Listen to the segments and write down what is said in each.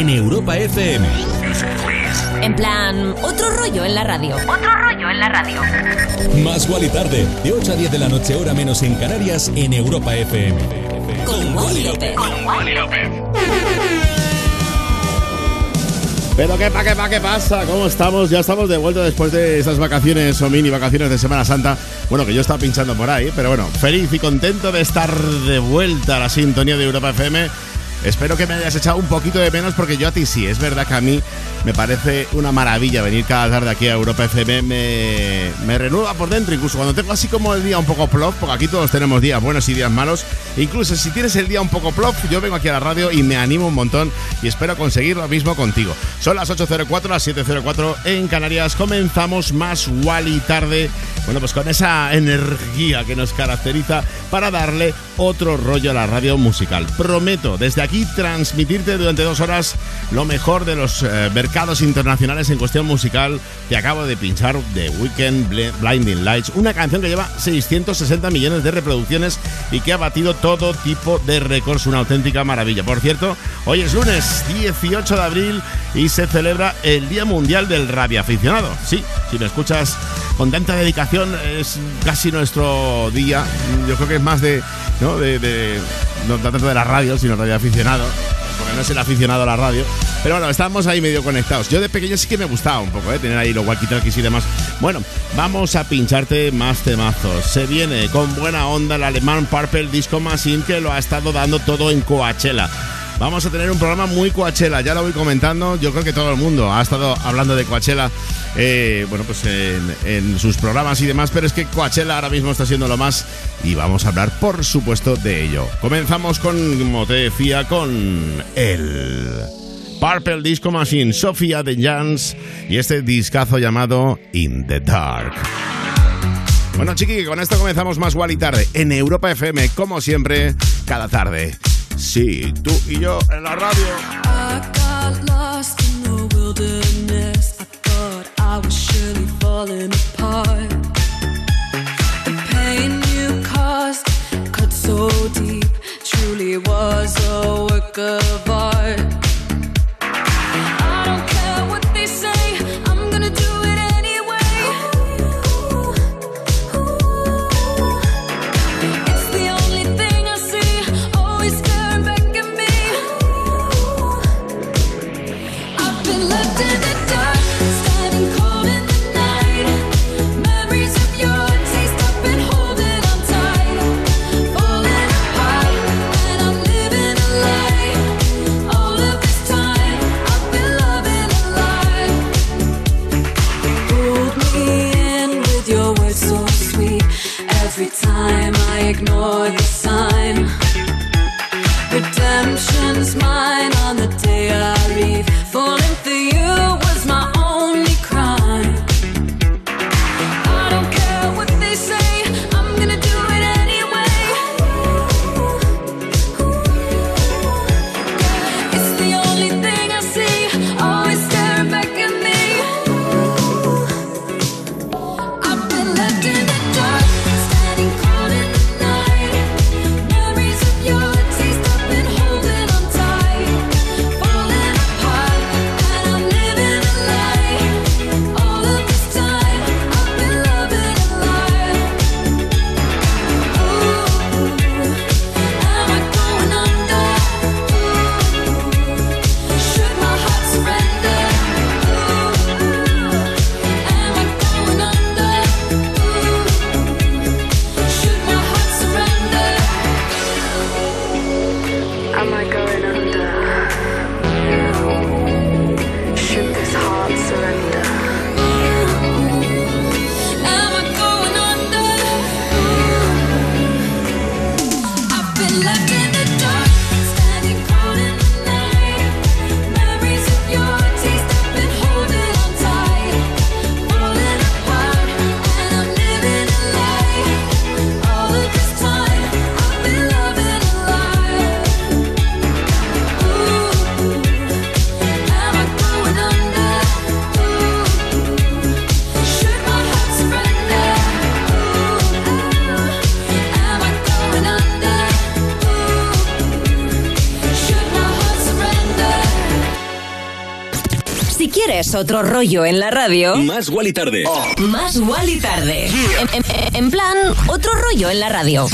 en Europa FM. En plan, otro rollo en la radio. Otro rollo en la radio. Más Wally tarde, de 8 a 10 de la noche, hora menos en Canarias, en Europa FM. Con Wally López. Pero qué pa, qué pa, qué pasa, ¿cómo estamos? Ya estamos de vuelta después de esas vacaciones o mini vacaciones de Semana Santa. Bueno, que yo estaba pinchando por ahí, pero bueno, feliz y contento de estar de vuelta a la sintonía de Europa FM. Espero que me hayas echado un poquito de menos porque yo a ti sí, es verdad que a mí me parece una maravilla venir cada tarde aquí a Europa FM, me, me renueva por dentro, incluso cuando tengo así como el día un poco plof, porque aquí todos tenemos días buenos y días malos, incluso si tienes el día un poco plof, yo vengo aquí a la radio y me animo un montón y espero conseguir lo mismo contigo. Son las 8.04, las 7.04 en Canarias, comenzamos más Wally tarde, bueno pues con esa energía que nos caracteriza para darle otro rollo a la radio musical. Prometo desde aquí transmitirte durante dos horas lo mejor de los eh, mercados internacionales en cuestión musical. Te acabo de pinchar The Weekend Bl- Blinding Lights, una canción que lleva 660 millones de reproducciones y que ha batido todo tipo de récords, una auténtica maravilla. Por cierto, hoy es lunes 18 de abril y se celebra el Día Mundial del Radioaficionado. Sí, si me escuchas con tanta dedicación, es casi nuestro día. Yo creo que es más de, ¿no? de, de- no tanto de la radio, sino radio aficionado. Porque no es el aficionado a la radio. Pero bueno, estamos ahí medio conectados. Yo de pequeño sí que me gustaba un poco, ¿eh? Tener ahí los walkie-talkies y demás. Bueno, vamos a pincharte más temazos. Se viene con buena onda el alemán Purple Disco Machine que lo ha estado dando todo en Coachella. Vamos a tener un programa muy Coachella, ya lo voy comentando. Yo creo que todo el mundo ha estado hablando de Coachella, eh, bueno, pues en, sus programas y demás, pero es que Coachella ahora mismo está siendo lo más y vamos a hablar, por supuesto, de ello. Comenzamos con, como te decía, con el Purple Disco Machine, Sofía de Jans y este discazo llamado In the Dark. Bueno, chiqui, con esto comenzamos más igual y tarde en Europa FM, como siempre, cada tarde. Sí, tú y yo en la radio. I got lost in the wilderness. I thought I was surely falling apart. The pain you caused cut so deep, truly was a work of art. ignore the sign. Redemption's mine on the day I leave. otro rollo en la radio. Más y Tarde. Oh. Más y Tarde. En, plan, otro rollo en la radio.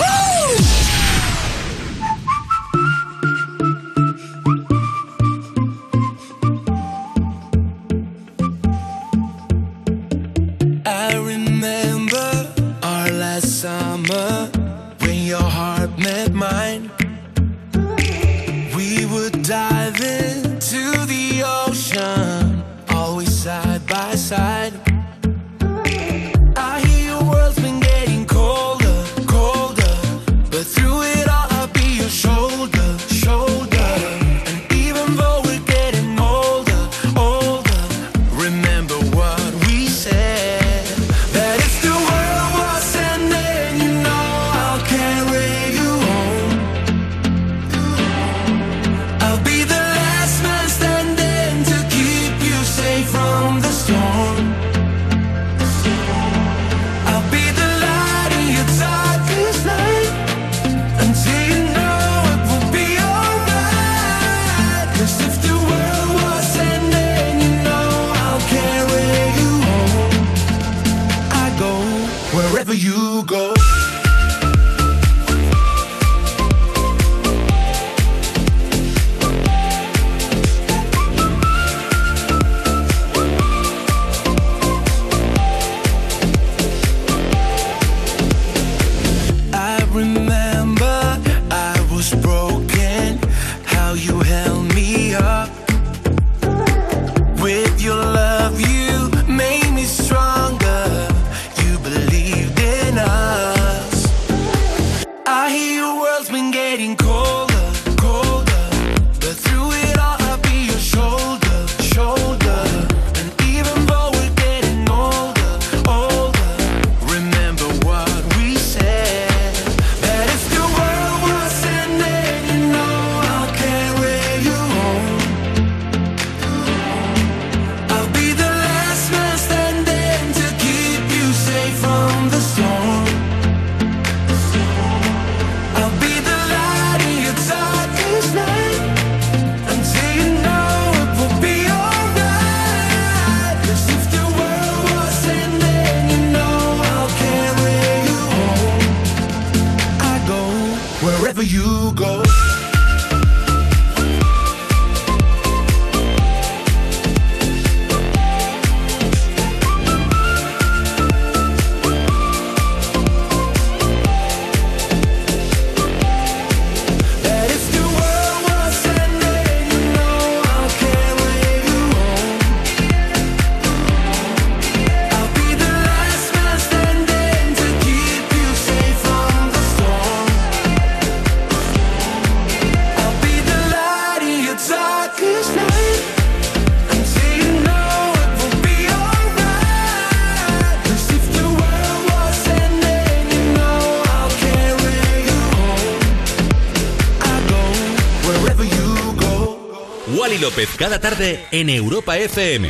Cada tarde en Europa FM.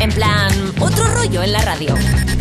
En plan, otro rollo en la radio.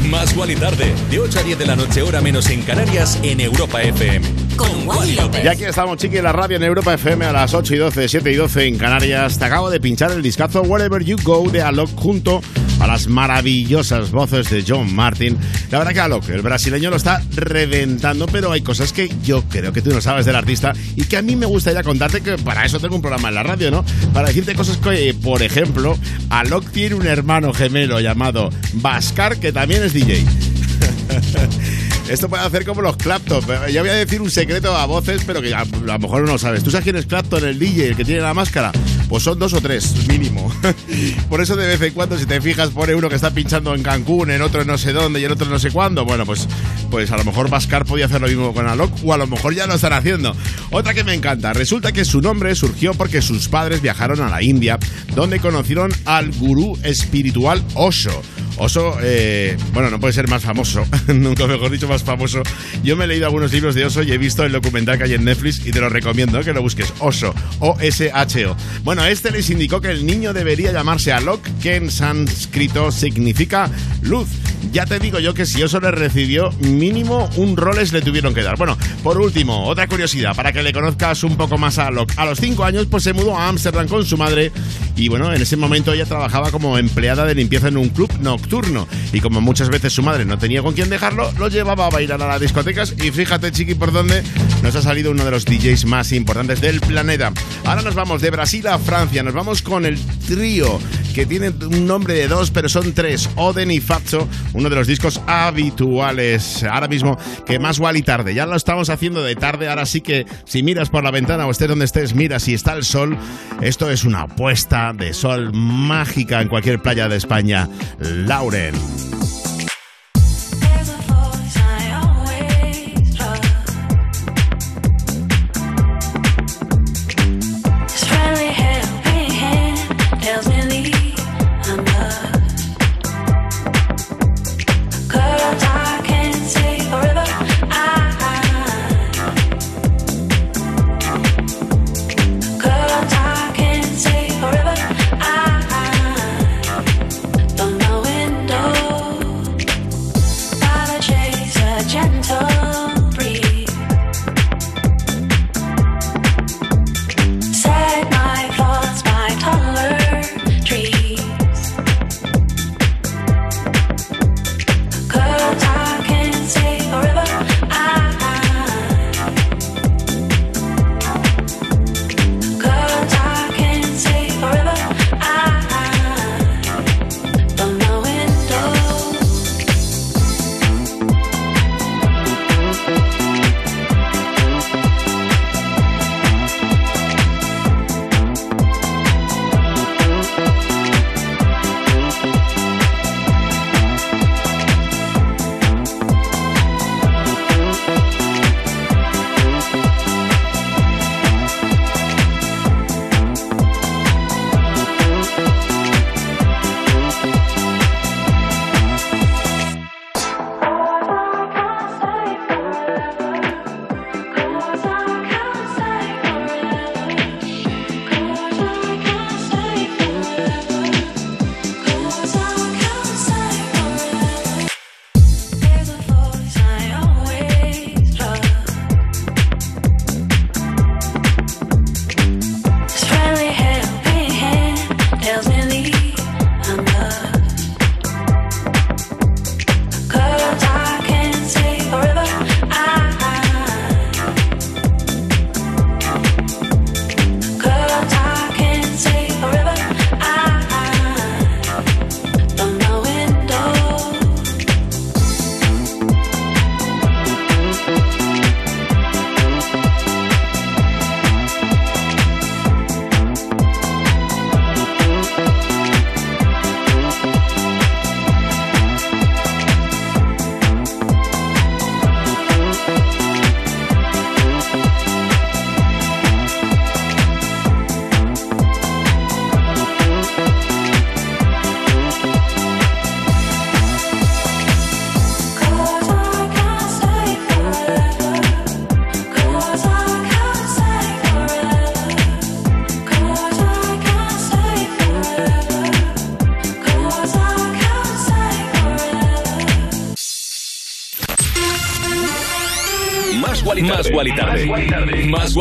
Más Wally tarde, de 8 a 10 de la noche, hora menos en Canarias, en Europa FM. Con Wally López. Y aquí estamos, chiqui, en la radio en Europa FM a las 8 y 12, 7 y 12 en Canarias. Te acabo de pinchar el discazo Wherever You Go de Alok junto a las maravillosas voces de John Martin. La verdad que Alok, el brasileño, lo está reventando, pero hay cosas que yo creo que tú no sabes del artista y que a mí me gustaría contarte que para eso tengo un programa en la radio, ¿no? Para decirte cosas que, por ejemplo, Alok tiene un hermano gemelo llamado Bascar que también es DJ. Esto puede hacer como los Clapton. Ya voy a decir un secreto a voces, pero que a, a lo mejor no lo sabes. ¿Tú sabes quién es Clapton, el DJ, el que tiene la máscara? Pues son dos o tres, mínimo. Por eso de vez en cuando, si te fijas, pone uno que está pinchando en Cancún, en otro no sé dónde y en otro no sé cuándo. Bueno, pues, pues a lo mejor Bascar podía hacer lo mismo con Alok, o a lo mejor ya lo están haciendo. Otra que me encanta. Resulta que su nombre surgió porque sus padres viajaron a la India, donde conocieron al gurú espiritual Osho. Oso, eh, bueno, no puede ser más famoso, nunca mejor dicho más famoso. Yo me he leído algunos libros de Oso y he visto el documental que hay en Netflix y te lo recomiendo, que lo busques. Oso, O-S-H-O. Bueno, este les indicó que el niño debería llamarse Alok, que en sánscrito significa luz. Ya te digo yo que si Oso le recibió, mínimo un roles le tuvieron que dar. Bueno, por último, otra curiosidad, para que le conozcas un poco más a Alok. A los 5 años, pues se mudó a Ámsterdam con su madre y bueno, en ese momento ella trabajaba como empleada de limpieza en un club nocturno. Y como muchas veces su madre no tenía con quién dejarlo, lo llevaba a bailar a las discotecas. Y fíjate, chiqui, por dónde nos ha salido uno de los DJs más importantes del planeta. Ahora nos vamos de Brasil a Francia, nos vamos con el trío que tiene un nombre de dos, pero son tres: Oden y Fatso, uno de los discos habituales ahora mismo que más y tarde. Ya lo estamos haciendo de tarde, ahora sí que si miras por la ventana o estés donde estés, mira si está el sol. Esto es una puesta de sol mágica en cualquier playa de España. Out in.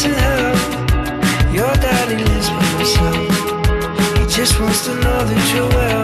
To help. Your daddy lives by himself. He just wants to know that you're well.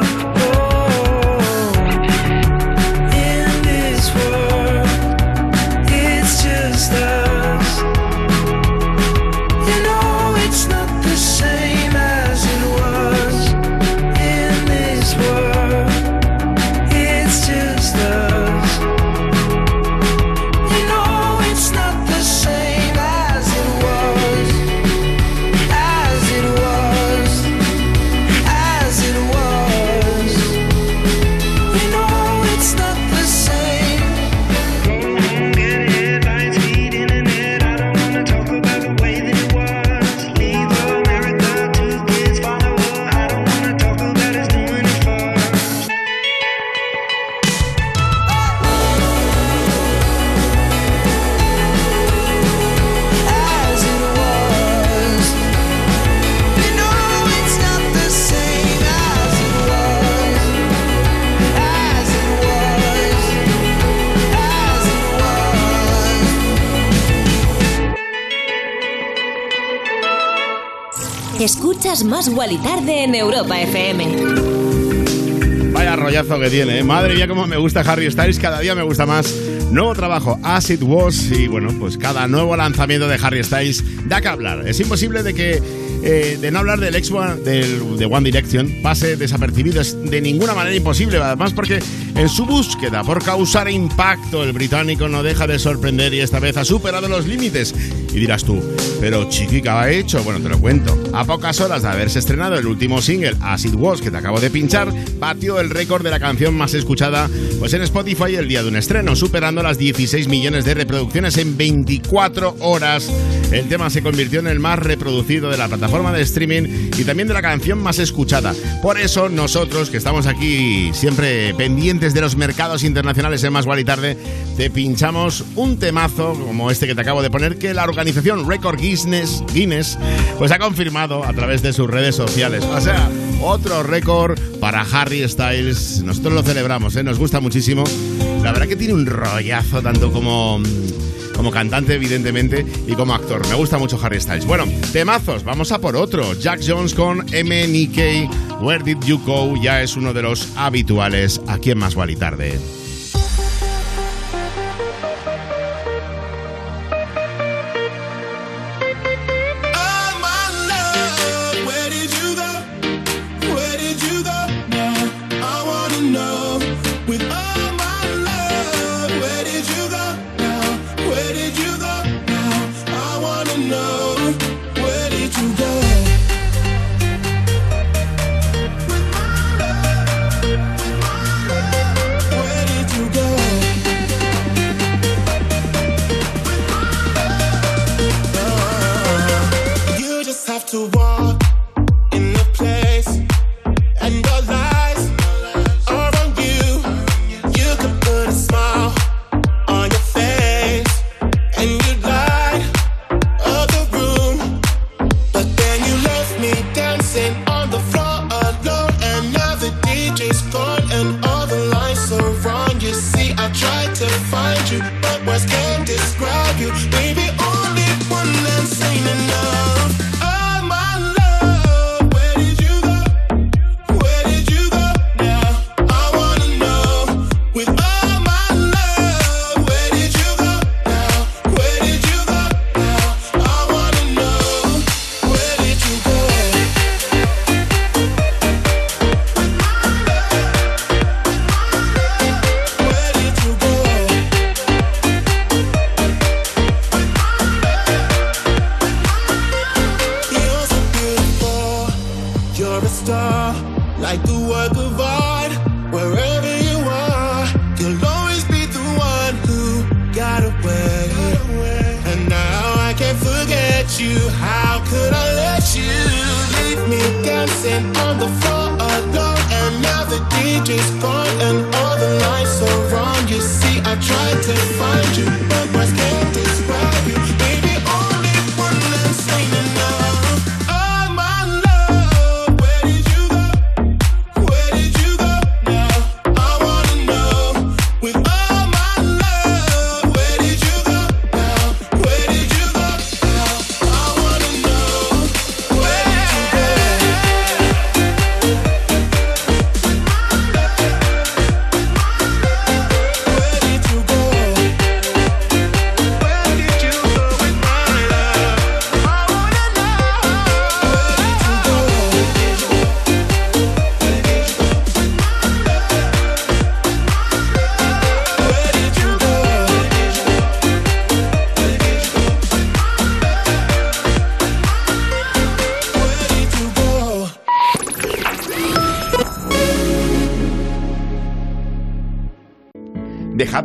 Escuchas más Wally Tarde en Europa FM. Vaya rollazo que tiene, ¿eh? madre mía, cómo me gusta Harry Styles, cada día me gusta más. Nuevo trabajo, As It Was, y bueno, pues cada nuevo lanzamiento de Harry Styles da que hablar. Es imposible de que eh, de no hablar del ex One, del, de One Direction pase desapercibido, es de ninguna manera imposible, además porque en su búsqueda por causar impacto, el británico no deja de sorprender y esta vez ha superado los límites. Y dirás tú, pero chiquica ha hecho, bueno, te lo cuento. A pocas horas de haberse estrenado el último single, As It Was, que te acabo de pinchar, batió el récord de la canción más escuchada pues en Spotify el día de un estreno, superando las 16 millones de reproducciones en 24 horas. El tema se convirtió en el más reproducido de la plataforma de streaming y también de la canción más escuchada. Por eso nosotros, que estamos aquí siempre pendientes de los mercados internacionales en Más y Tarde, te pinchamos un temazo como este que te acabo de poner que la organización Record Guinness, Guinness pues ha confirmado a través de sus redes sociales. O sea, otro récord para Harry Styles. Nosotros lo celebramos, ¿eh? nos gusta muchísimo. La verdad que tiene un rollazo tanto como como cantante evidentemente y como actor. Me gusta mucho Harry Styles. Bueno, temazos, vamos a por otro. Jack Jones con MNK, Where Did You Go? Ya es uno de los habituales aquí en Más y Tarde.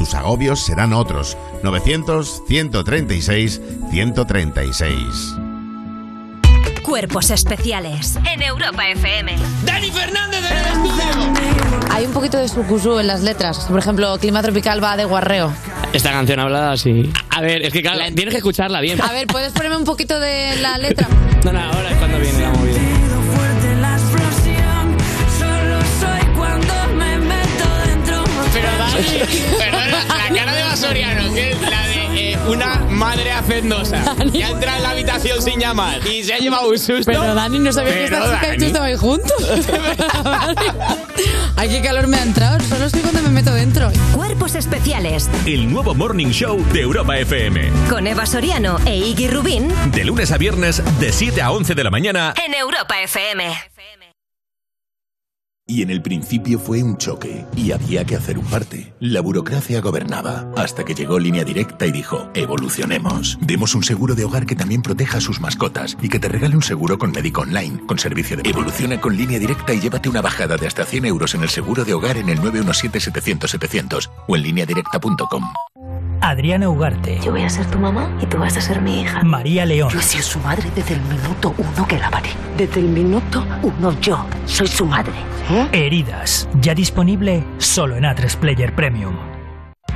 tus agobios serán otros. 900-136-136. Cuerpos especiales en Europa FM. ¡Dani Fernández del estudio! Hay un poquito de sucusú en las letras. Por ejemplo, Clima Tropical va de guarreo. Esta canción hablada así. A ver, es que claro, tienes que escucharla bien. A ver, ¿puedes ponerme un poquito de la letra? Perdona, la cara de Basoriano, que es la de eh, una madre hacendosa que ha entrado en la habitación sin llamar y se ha llevado un susto. Pero Dani, no sabía que Pero, esta chica y tú Dani. estabais juntos. Ay, qué calor me ha entrado. Solo estoy cuando me meto dentro. Cuerpos especiales El nuevo Morning Show de Europa FM. con Eva Soriano e Iggy Rubín De lunes a viernes, de 7 a 11 de la mañana. en Europa FM. Y en el principio fue un choque, y había que hacer un parte. La burocracia gobernaba, hasta que llegó Línea Directa y dijo, evolucionemos. Demos un seguro de hogar que también proteja a sus mascotas, y que te regale un seguro con médico online, con servicio de... Evoluciona con Línea Directa y llévate una bajada de hasta 100 euros en el seguro de hogar en el 917-700-700 o en lineadirecta.com. Adriana Ugarte. Yo voy a ser tu mamá y tú vas a ser mi hija. María León. Yo he sido su madre desde el minuto uno que la paré. Desde el minuto uno yo soy su madre. Heridas. Ya disponible solo en A3 Player Premium.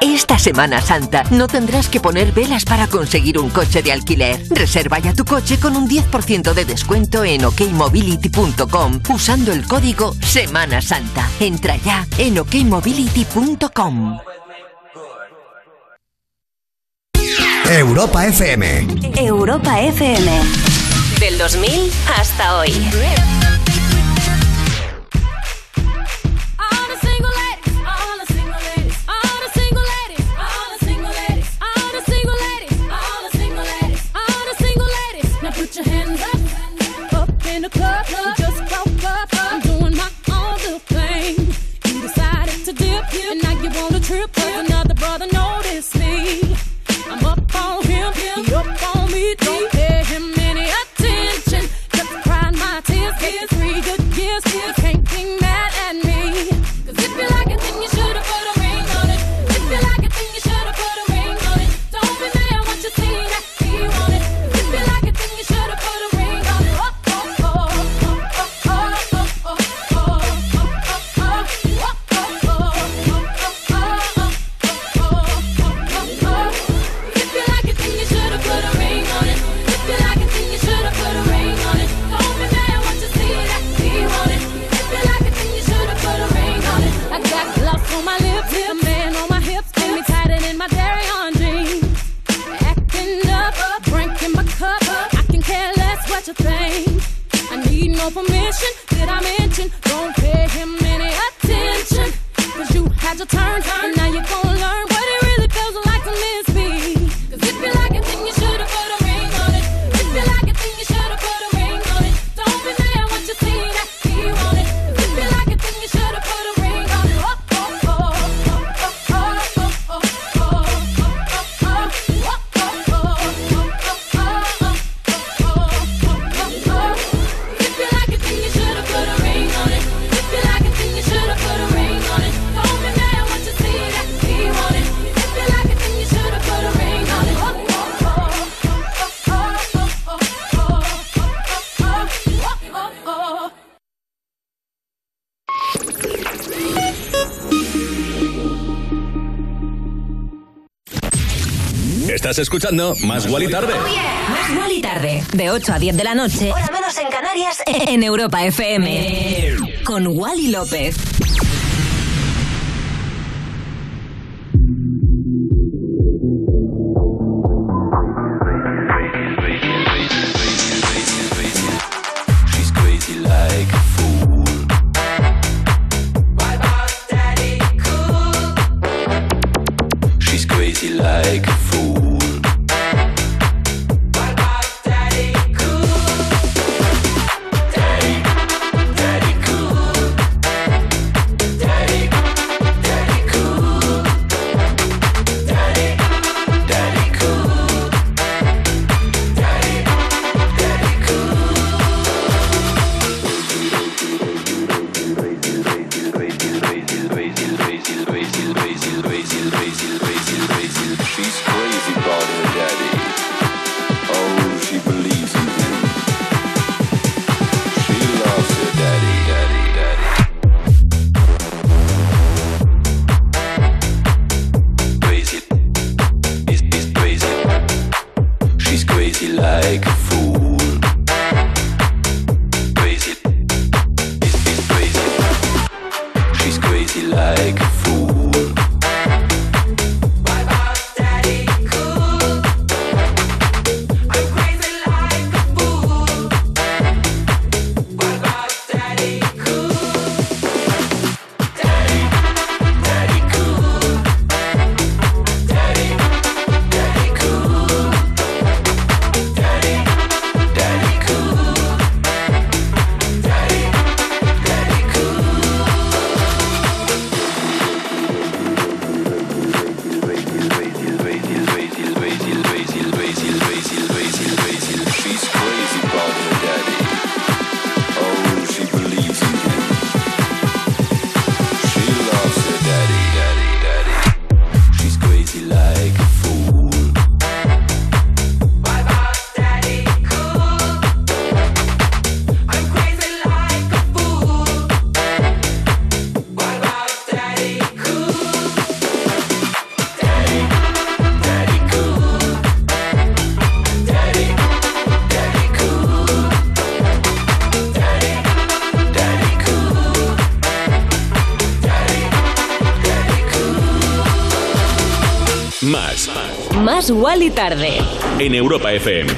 Esta Semana Santa no tendrás que poner velas para conseguir un coche de alquiler. Reserva ya tu coche con un 10% de descuento en okmobility.com usando el código Semana Santa. Entra ya en okmobility.com. Europa FM. Europa FM. Del 2000 hasta hoy. You think. I need no permission. Did I mention? Don't pay him any attention. Cause you had your turn, and Estás escuchando Más Guali Tarde. Más Guali y Tarde. De 8 a 10 de la noche. Hora menos en Canarias. En Europa FM. Con Wally López. Más Wally Tarde. En Europa FM.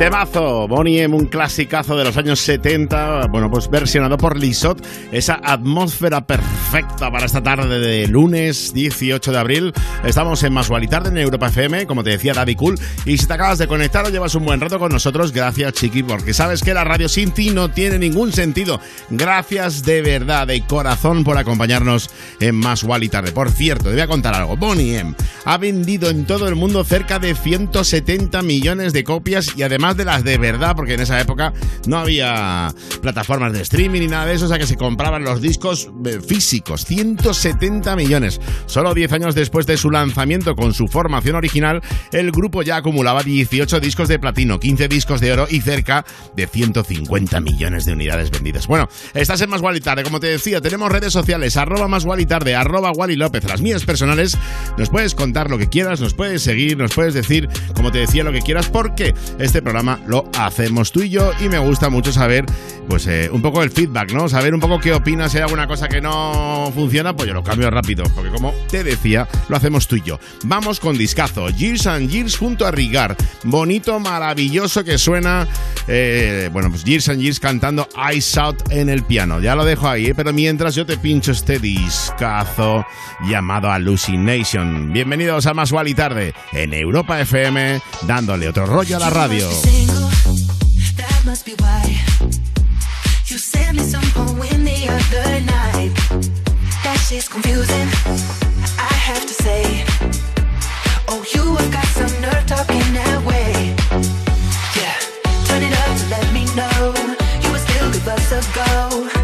Temazo, Bonnie M, un clasicazo de los años 70, bueno, pues versionado por Lisot, esa atmósfera perfecta para esta tarde de lunes 18 de abril. Estamos en Más y Tarde en Europa FM, como te decía Daddy Cool, y si te acabas de conectar o llevas un buen rato con nosotros, gracias Chiqui, porque sabes que la radio sin ti no tiene ningún sentido. Gracias de verdad, de corazón, por acompañarnos en Más y Tarde. Por cierto, te voy a contar algo, Bonnie M ha vendido en todo el mundo cerca de 170 millones de copias y además de las de verdad, porque en esa época no había plataformas de streaming ni nada de eso, o sea que se compraban los discos eh, físicos. 170 millones. Solo 10 años después de su lanzamiento con su formación original, el grupo ya acumulaba 18 discos de platino, 15 discos de oro y cerca de 150 millones de unidades vendidas. Bueno, estás en Más Guali Tarde, como te decía, tenemos redes sociales, arroba Más Guali Tarde, arroba Wally López, las mías personales. Nos puedes contar lo que quieras, nos puedes seguir, nos puedes decir, como te decía, lo que quieras, porque este programa lo hacemos tú y yo y me gusta mucho saber pues eh, un poco el feedback, ¿no? Saber un poco qué opinas, si hay alguna cosa que no funciona, pues yo lo cambio rápido, porque como te decía, lo hacemos tú y yo. Vamos con discazo, Years and Years junto a Rigar, bonito, maravilloso que suena, eh, bueno, pues Years and Years cantando Ice Out en el piano, ya lo dejo ahí, ¿eh? pero mientras yo te pincho este discazo llamado Hallucination. Bienvenidos a Más y Tarde en Europa FM, dándole otro rollo a la radio. That must be why. You me poem the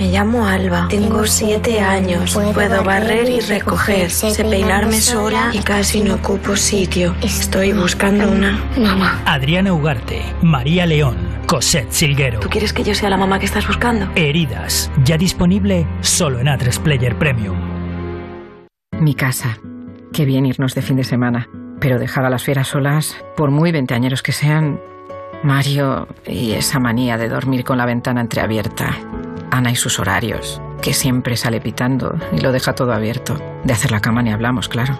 Me llamo Alba, tengo siete años, puedo barrer y recoger, sé peinarme sola y casi no ocupo sitio. Estoy buscando una mamá. Adriana Ugarte, María León, Cosette Silguero. ¿Tú quieres que yo sea la mamá que estás buscando? Heridas, ya disponible solo en A3 Player Premium. Mi casa. Qué bien irnos de fin de semana. Pero dejar a las fieras solas, por muy veinteañeros que sean, Mario y esa manía de dormir con la ventana entreabierta. Ana y sus horarios, que siempre sale pitando y lo deja todo abierto. De hacer la cama ni hablamos, claro.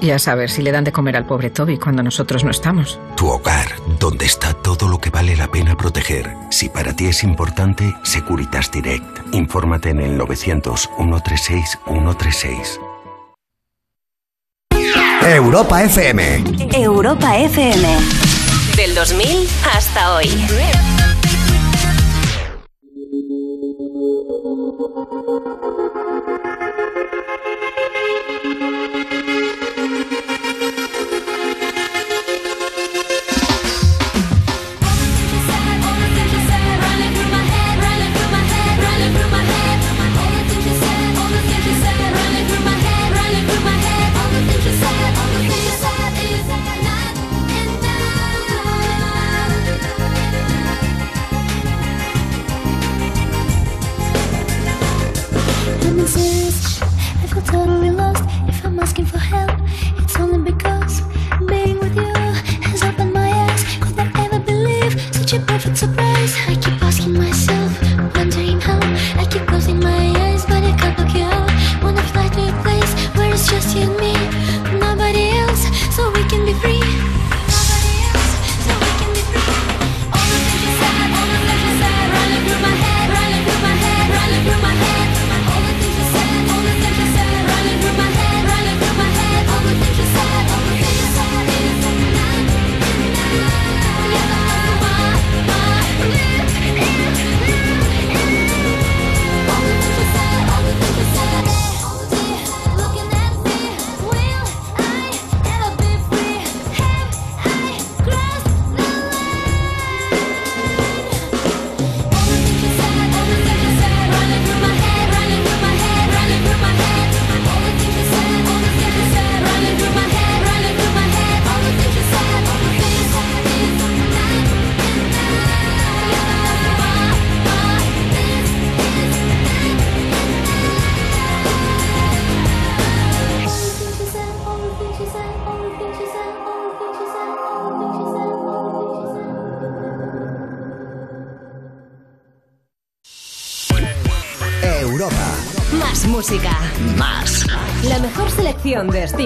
Y a saber si le dan de comer al pobre Toby cuando nosotros no estamos. Tu hogar, donde está todo lo que vale la pena proteger. Si para ti es importante, Securitas Direct. Infórmate en el 900 136 136. Europa FM. Europa FM. Del 2000 hasta hoy.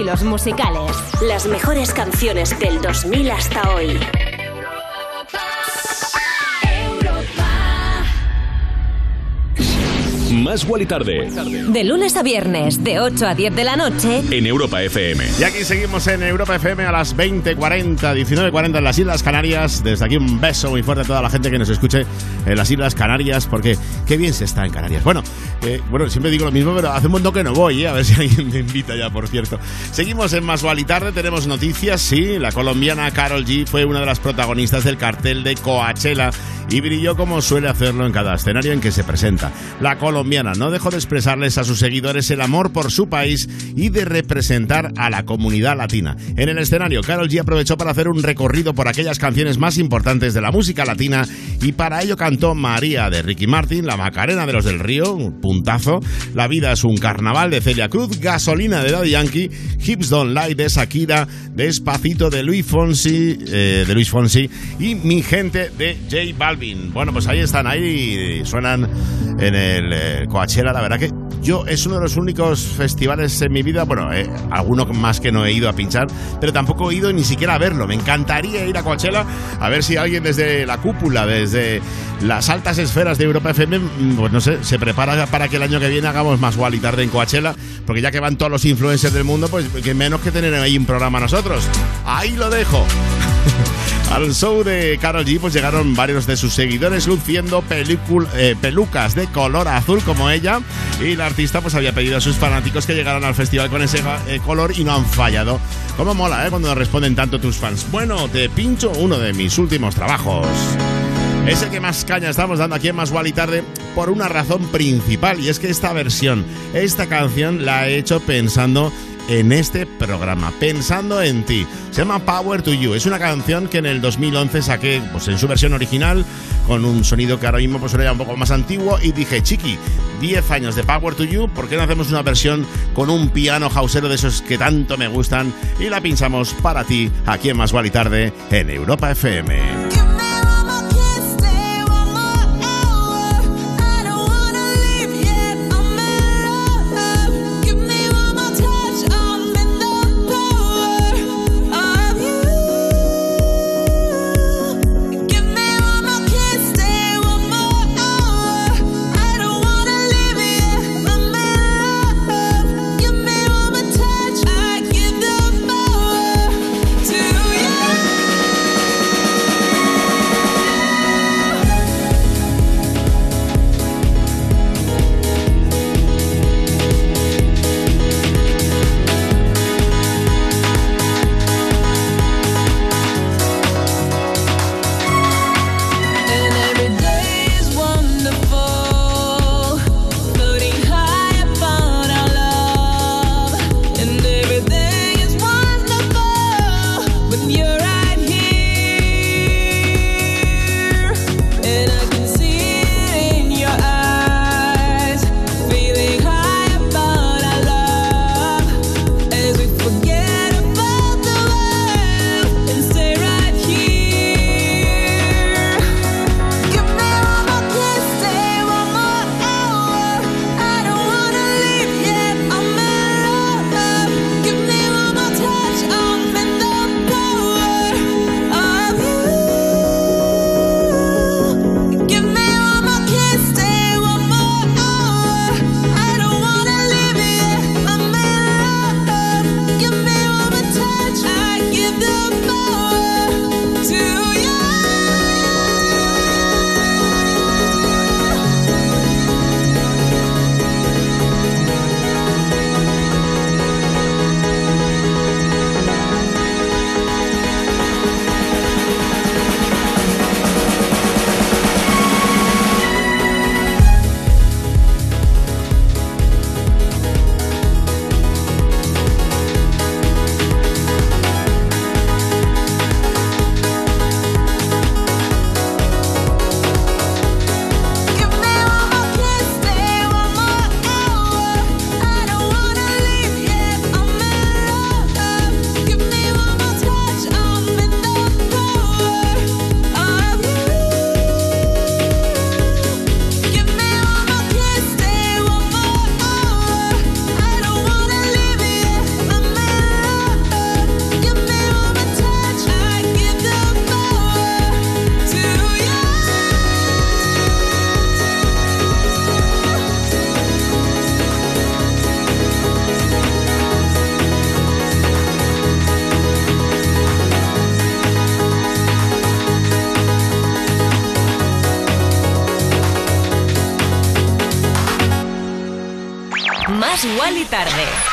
Estilos musicales. Las mejores canciones del 2000 hasta hoy. Más Wally Tarde De lunes a viernes, de 8 a 10 de la noche. en Europa FM. Y aquí seguimos en Europa FM a las 20.40, 19.40 en las Islas Canarias. Desde aquí un beso muy fuerte a toda la gente que nos escuche en las Islas Canarias, porque qué bien se está en Canarias. Bueno, bueno siempre digo lo mismo, pero hace un montón que no voy, ¿eh? a ver si alguien me invita ya, por cierto. Seguimos en Más y Tarde, tenemos noticias, sí, la colombiana Carol G fue una de las protagonistas del cartel de Coachella y brilló como suele hacerlo en cada escenario en que se presenta. La colombiana no dejó de expresarles a sus seguidores el amor por su país y de representar a la comunidad latina. En el escenario, Carol G aprovechó para hacer un recorrido por aquellas canciones más importantes de la música latina y para ello cantó María de Ricky Martin, La Macarena de los del Río, un puntazo, La vida es un carnaval de Celia Cruz, Gasolina de Daddy Yankee, Hips Don't Lie de Shakira, Despacito de Luis Fonsi, eh, de Luis Fonsi y Mi gente de J Balvin. Bueno, pues ahí están, ahí suenan en el eh, Coachella, la verdad que yo es uno de los únicos festivales en mi vida, bueno, eh, alguno más que no he ido a pinchar, pero tampoco he ido ni siquiera a verlo. Me encantaría ir a Coachella a ver si alguien desde la cúpula, desde las altas esferas de Europa FM, mm, pues no sé, se prepara para que el año que viene hagamos más y tarde en Coachella, porque ya que van todos los influencers del mundo, pues que menos que tener ahí un programa nosotros. Ahí lo dejo. Al show de Carol G pues llegaron varios de sus seguidores luciendo eh, pelucas de color azul como ella y la artista pues había pedido a sus fanáticos que llegaran al festival con ese eh, color y no han fallado. Como mola, ¿eh? Cuando responden tanto tus fans. Bueno, te pincho uno de mis últimos trabajos. Es el que más caña estamos dando aquí en Más y Tarde por una razón principal y es que esta versión, esta canción la he hecho pensando en este programa, pensando en ti. Se llama Power to You. Es una canción que en el 2011 saqué pues, en su versión original con un sonido que ahora mismo pues era un poco más antiguo y dije, chiqui, 10 años de Power to You, ¿por qué no hacemos una versión con un piano hausero de esos que tanto me gustan y la pinchamos para ti aquí en Más y Tarde en Europa FM?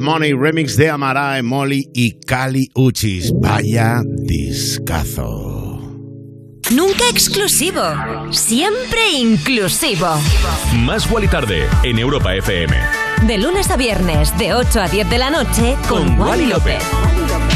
Money, remix de Amara, Molly y Cali Uchis. Vaya discazo. Nunca exclusivo, siempre inclusivo. Más Wally Tarde, en Europa FM. De lunes a viernes, de 8 a 10 de la noche, con, Con Wally Wally López.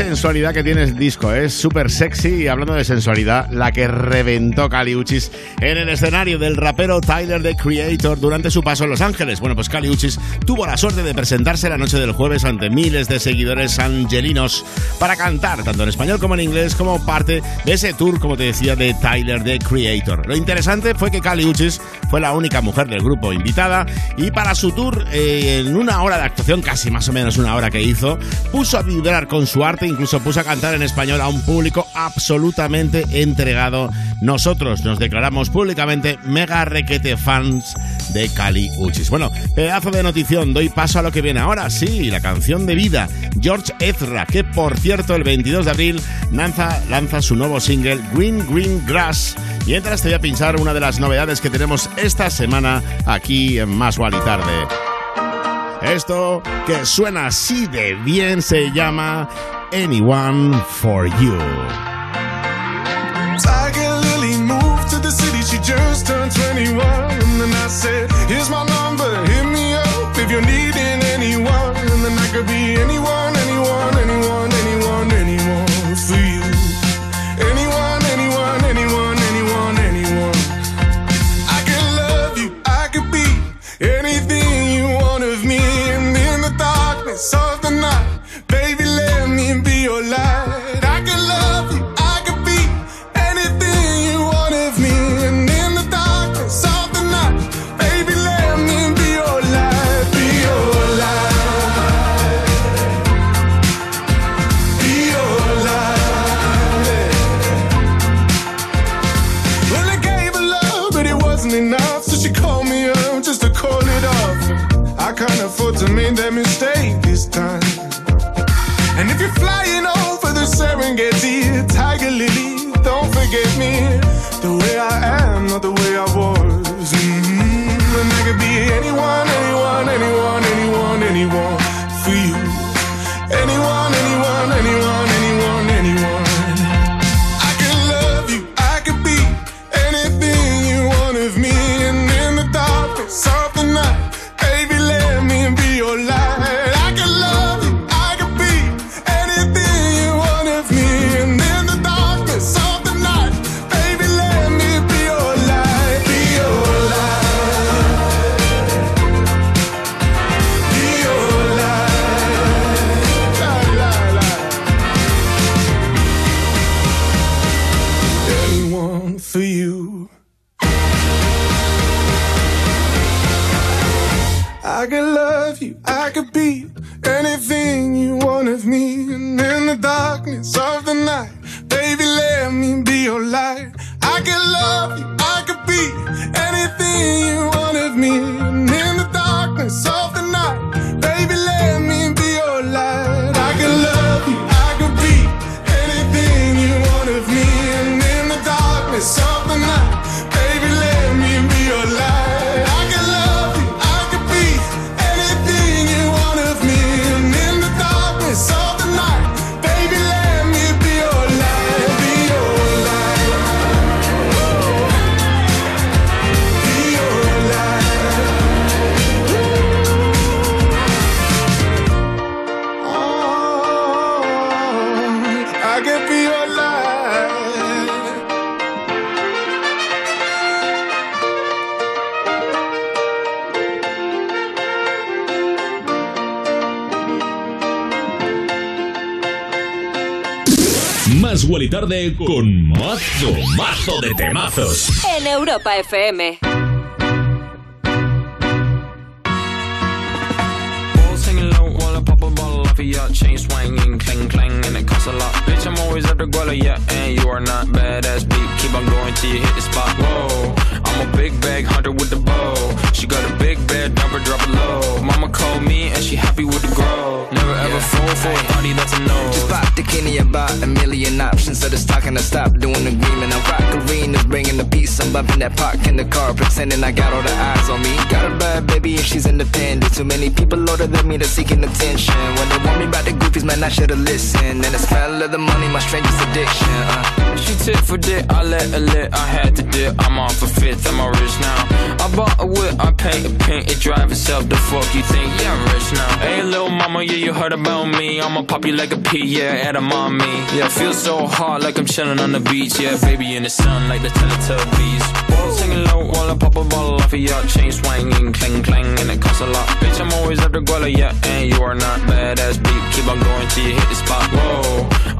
Sensualidad que tiene el disco, es súper sexy y hablando de sensualidad, la que reventó Cali Uchis en el escenario del rapero Tyler the Creator durante su paso en Los Ángeles. Bueno, pues Cali Uchis tuvo la suerte de presentarse la noche del jueves ante miles de seguidores angelinos para cantar, tanto en español como en inglés, como parte de ese tour, como te decía, de Tyler the Creator. Lo interesante fue que Cali Uchis fue la única mujer del grupo invitada y para su tour, eh, en una hora de actuación, casi más o menos una hora que hizo, puso a vibrar con su arte, incluso puso a cantar en español a un público absolutamente entregado. Nosotros nos declaramos públicamente mega requete fans de Cali Uchis. Bueno, pedazo de notición, doy paso a lo que viene ahora, sí, la canción de vida, George Ezra, que por cierto el 22 de abril lanza, lanza su nuevo single Green Green Grass. Mientras te voy a pinchar una de las novedades que tenemos esta semana aquí en Más y Tarde. Esto que suena así de bien se llama Anyone for You. Tiger Lily moved to the city, she just turned 21. And I said, Here's my number, hit me up if you're needing de temazos. En Europa FM. That park in the car, pretending I got all the eyes on me. Got a bad baby and she's independent. Too many people older than me, they're seeking attention. When they want me about the goofies, man, I should've listened. And the smell of the money, my strangest addiction. Uh. She tit for dick, I let her lit, I had to dip. I'm off a fifth, I'm a rich now. I bought a whip, I paint a paint, it drive itself. The fuck you think? Yeah, I'm rich now. Hey, little mama, yeah, you heard about me. I'ma pop you like a pea, yeah, at a mommy. Yeah, feel so hot like I'm chilling on the beach. Yeah, baby in the sun like the Teletubbies. Balls singing low while I pop a bottle of your chain swinging, clang clang, and it costs a lot. Bitch, I'm always at the guala, yeah, and you are not badass beat. Keep on going till you hit the spot. Whoa,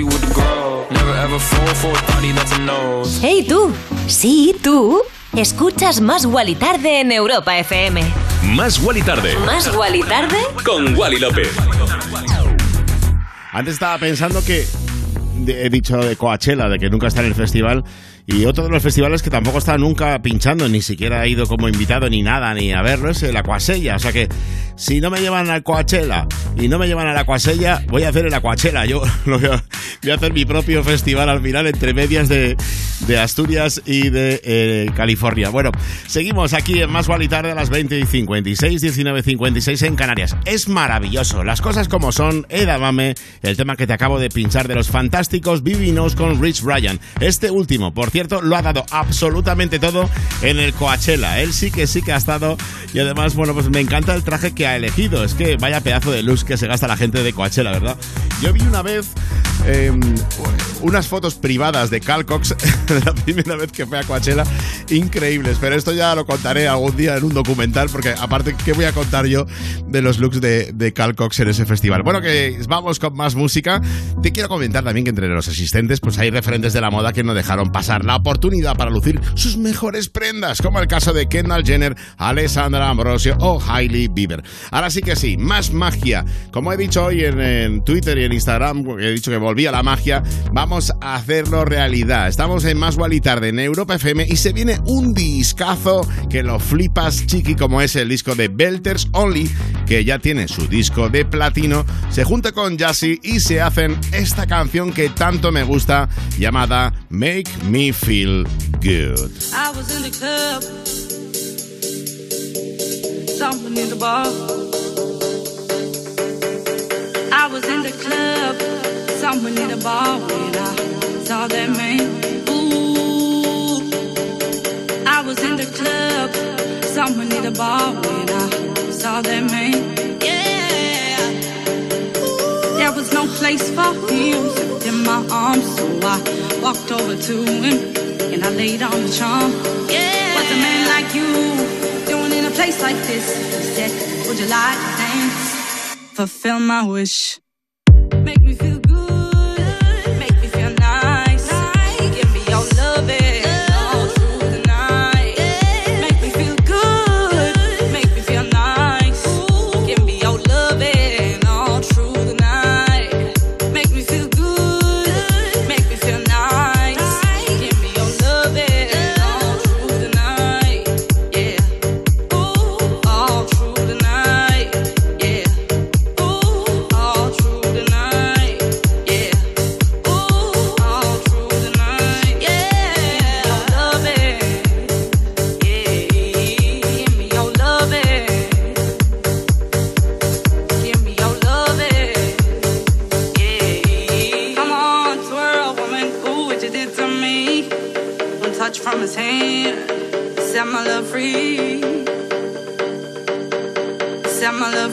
with the grow. Never ever fall for a party that's a nose. Hey tú, sí tú, escuchas Más Wally Tarde en Europa FM. Más Wally Tarde. Más Wally Tarde Con Wally López. Antes estaba pensando que he dicho de Coachella, de que nunca está en el festival, y otro de los festivales que tampoco está nunca pinchando, ni siquiera ha ido como invitado ni nada, ni a verlo, es el Aquasella. O sea que si no me llevan al Coachella y no me llevan al Aquasella, voy a hacer el Aquachella. Yo lo voy a, hacer mi propio festival al final, entre medias de, de Asturias y de eh, California. Bueno, seguimos aquí en Más y a las 20 y 56, 19 y 56 en Canarias. Es maravilloso, las cosas como son. Eda Mame, el tema que te acabo de pinchar de los fantásticos Vivinos con Rich Ryan. Este último, por cierto, lo ha dado absolutamente todo en el Coachella. Él sí que sí que ha estado y además, bueno, pues me encanta el traje que ha elegido. Es que vaya pedazo de luz que se gasta la gente de Coachella, ¿verdad? Yo vi una vez eh, unas fotos privadas de Cal Cox de la primera vez que fue a Coachella, increíbles, pero esto ya lo contaré algún día en un documental, porque aparte, ¿qué voy a contar yo de los looks de, de Cal Cox en ese festival? Bueno, que vamos con más música. Te quiero comentar también que entre los asistentes, pues hay referentes de la moda que no dejaron pasar la oportunidad para lucir sus mejores prendas, como el caso de Kendall Jenner, Alessandra Ambrosio o Hailey Bieber. Ahora sí que sí, más magia. Como he dicho hoy en, en Twitter y en Instagram, he dicho que volvía la magia, vamos a hacerlo realidad. Estamos en Más y Tarde en Europa FM y se viene un discazo que lo flipas chiqui como es el disco de Belters Only, que ya tiene su disco de platino, se junta con Jassy y se hacen esta canción que tanto me gusta llamada Make Me Feel Good. I was in the club. I was in the club, in the bar when I saw that man. Ooh, I was in the club, someone in the bar when I saw that man. Yeah, there was no place for him in my arms, so I walked over to him and I laid on the charm. Yeah, what's a man like you doing in a place like this? He said, Would you like to dance? Fulfill my wish. Make me feel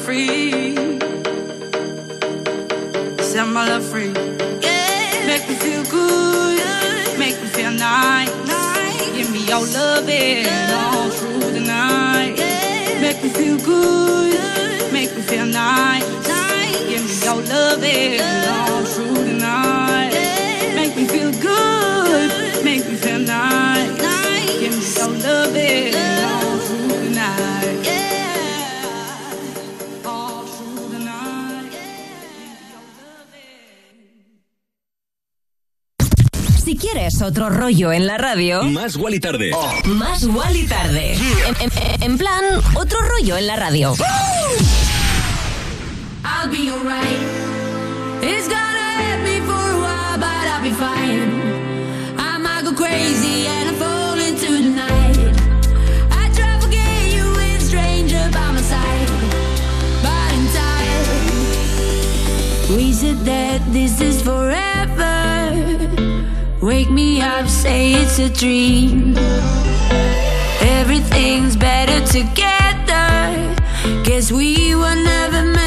free. Set my love free. Yeah. Make me feel good. Make me feel nice. Give me your loving all through the night. Make me feel good. Make me feel nice. Give me your loving all through the night. Make me feel good. Make me feel nice. Give me your loving quieres otro rollo en la radio, Más Gual y Tarde. más igual y tarde. En, en- en plan, otro rollo en la radio. I'll be alright. It's gonna hurt me for a while, but I'll be fine. I might go crazy and I fall into the night. I try to forget you with a stranger by my side, but in time, we said that this is forever. Me up, say it's a dream. Everything's better together. Guess we were never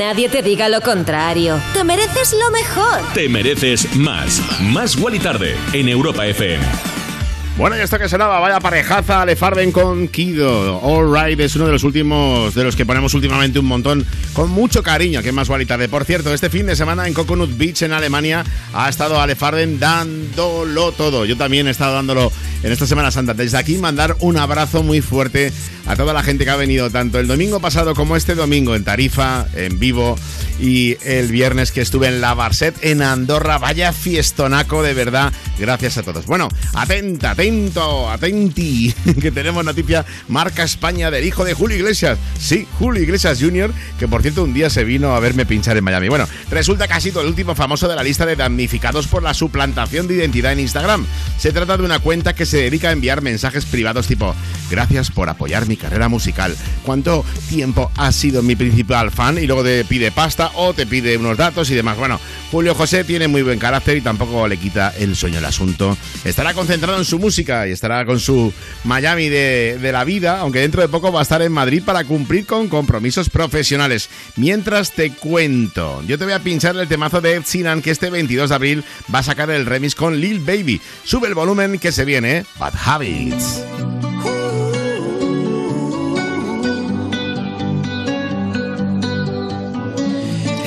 nadie te diga lo contrario. Te mereces lo mejor. Te mereces más. Más Wally Tarde en Europa FM. Bueno, y esto que sonaba, vaya parejaza, Le Farben con Kido. All Right es uno de los últimos, de los que ponemos últimamente un montón, con mucho cariño, que más Wally tarde. Por cierto, este fin de semana en Coconut Beach, en Alemania, ha estado Ale Farben dándolo todo. Yo también he estado dándolo en esta Semana Santa. Desde aquí mandar un abrazo muy fuerte a toda la gente que ha venido tanto el domingo pasado como este domingo en Tarifa, en vivo, y el viernes que estuve en la Barset en Andorra. Vaya fiestonaco, de verdad. Gracias a todos. Bueno, atenta, atento, atenti, que tenemos noticia marca España del hijo de Julio Iglesias. Sí, Julio Iglesias Jr., que por cierto un día se vino a verme pinchar en Miami. Bueno, resulta que ha sido el último famoso de la lista de damnificados por la suplantación de identidad en Instagram. Se trata de una cuenta que se dedica a enviar mensajes privados tipo, gracias por apoyar mi carrera musical. ¿Cuánto tiempo has sido mi principal fan? Y luego te pide pasta o te pide unos datos y demás. Bueno, Julio José tiene muy buen carácter y tampoco le quita el sueño el asunto. Estará concentrado en su música y estará con su Miami de, la vida, aunque dentro de poco va a estar en Madrid para cumplir con compromisos profesionales. Mientras te cuento, yo te voy a pinchar el temazo de Ed Sheeran que este 22 de abril va a sacar el remix con Lil Baby. Sube el volumen que se viene. Bad Habits.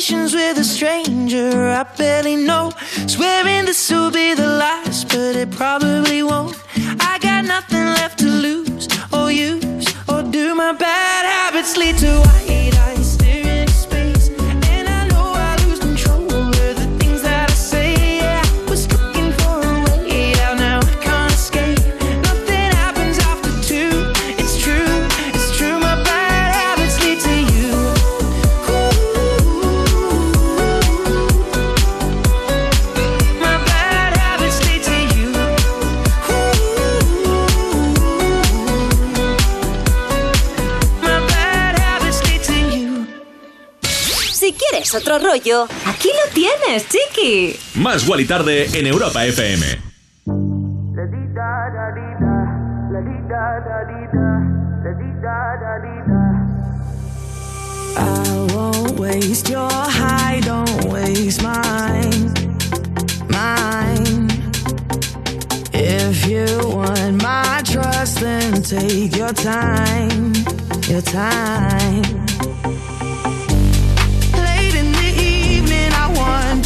Conversations with a stranger I barely know. Swearing this will be the last, but it probably won't. I got nothing left to lose oh, or use otro rollo, aquí lo tienes, chiqui. Más Wally Tarde en Europa FM. I won't waste your high, don't waste mine, mine. If you want my trust, then take your time, your time.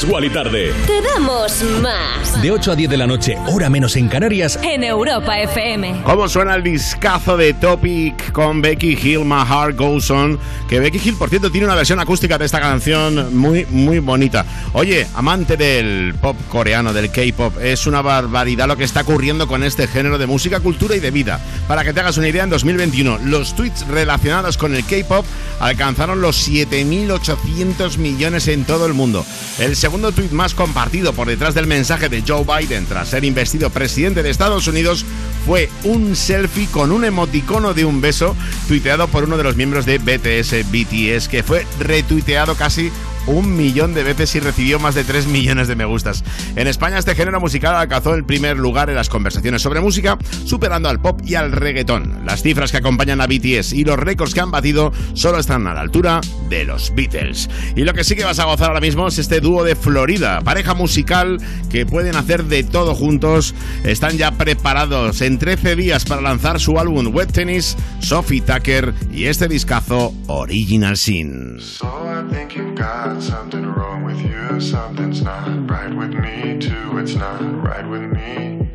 Más. Wally Tarde. Te damos más. De 8 a 10 de la noche, hora menos en Canarias. En Europa FM. ¿Cómo suena el discazo de Topic con Becky Hill, My Heart Goes On? Que Becky Hill, por cierto, tiene una versión acústica de esta canción muy, muy bonita. Oye, amante del pop coreano, del K-pop, es una barbaridad lo que está ocurriendo con este género de música, cultura y de vida. Para que te hagas una idea, en 2021 los tweets relacionados con el K-pop alcanzaron los 7.800 millones en todo el mundo. El segundo tweet más compartido por detrás del mensaje de Joe Biden tras ser investido presidente de Estados Unidos fue un selfie con un emoticono de un beso tuiteado por uno de los miembros de BTS, BTS, que fue retuiteado casi un millón de veces y recibió más de 3 millones de me gustas. En España este género musical alcanzó el primer lugar en las conversaciones sobre música, superando al pop y al reggaetón. Las cifras que acompañan a BTS y los récords que han batido solo están a la altura de los Beatles. Y lo que sí que vas a gozar ahora mismo es este dúo de Florida, pareja musical que pueden hacer de todo juntos. Están ya preparados en 13 días para lanzar su álbum Wet Tennis, Sophie Tucker y este discazo Original Sin. Something wrong with you. Something's not right with me, too. It's not right with me.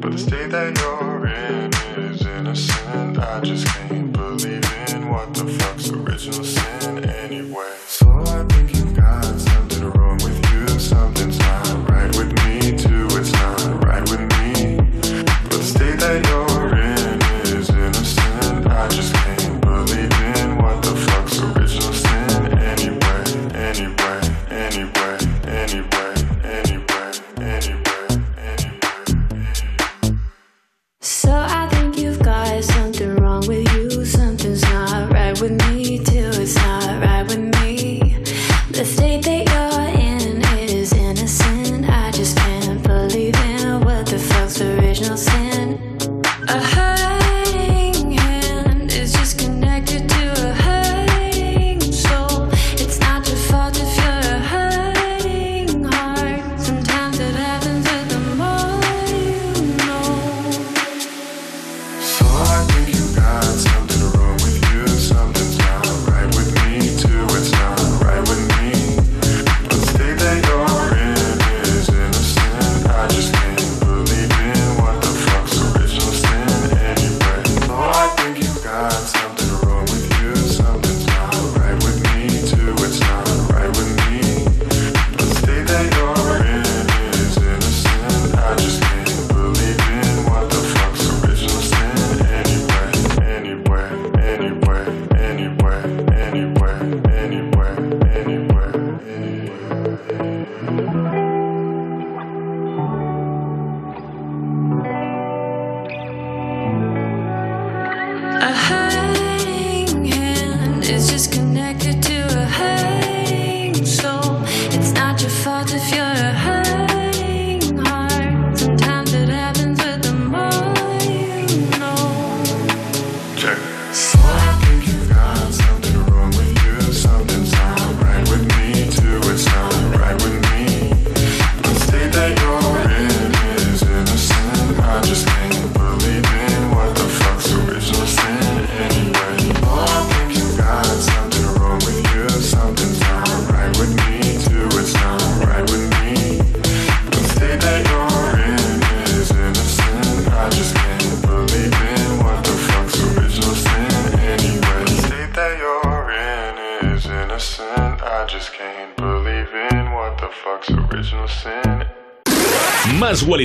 But the state that you're in is innocent. I just can't believe in what the fuck's original sin anyway. So I think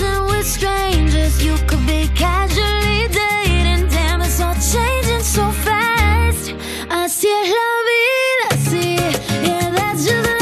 dancing with strangers. You could be casually dating, damn, it's all changing so fast. Así es la vida, sí, yeah, that's just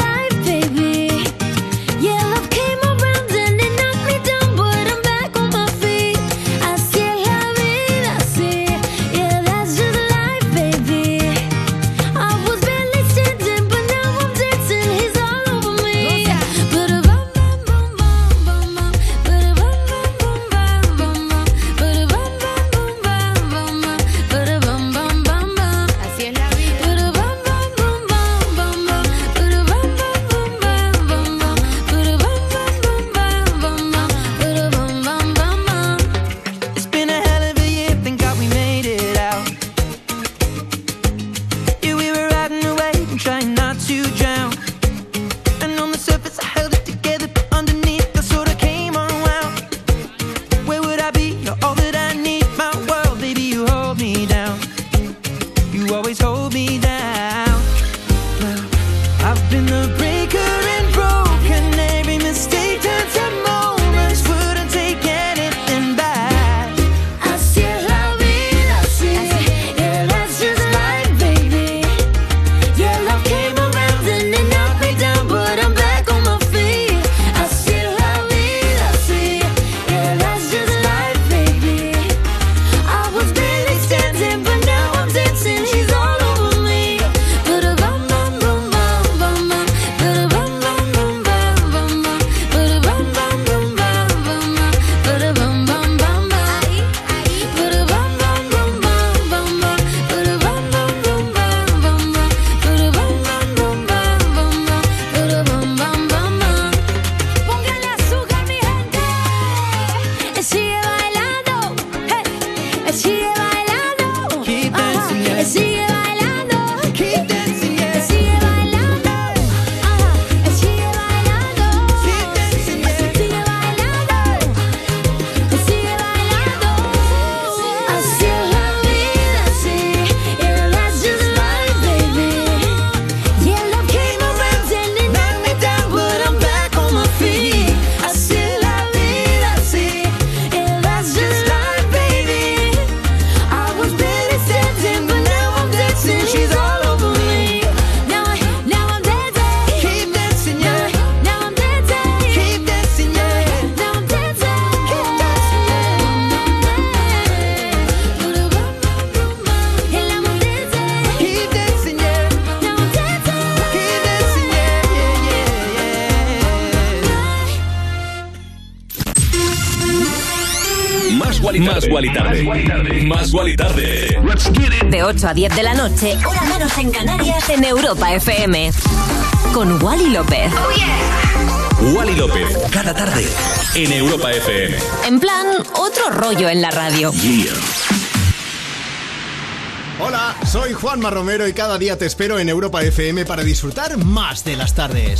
8 a 10 de la noche, hora menos en Canarias, en Europa FM. Con Wally López. Wally López. Cada tarde. En Europa FM. En plan, otro rollo en la radio. Hola, soy Juanma Romero y cada día te espero en Europa FM para disfrutar más de las tardes.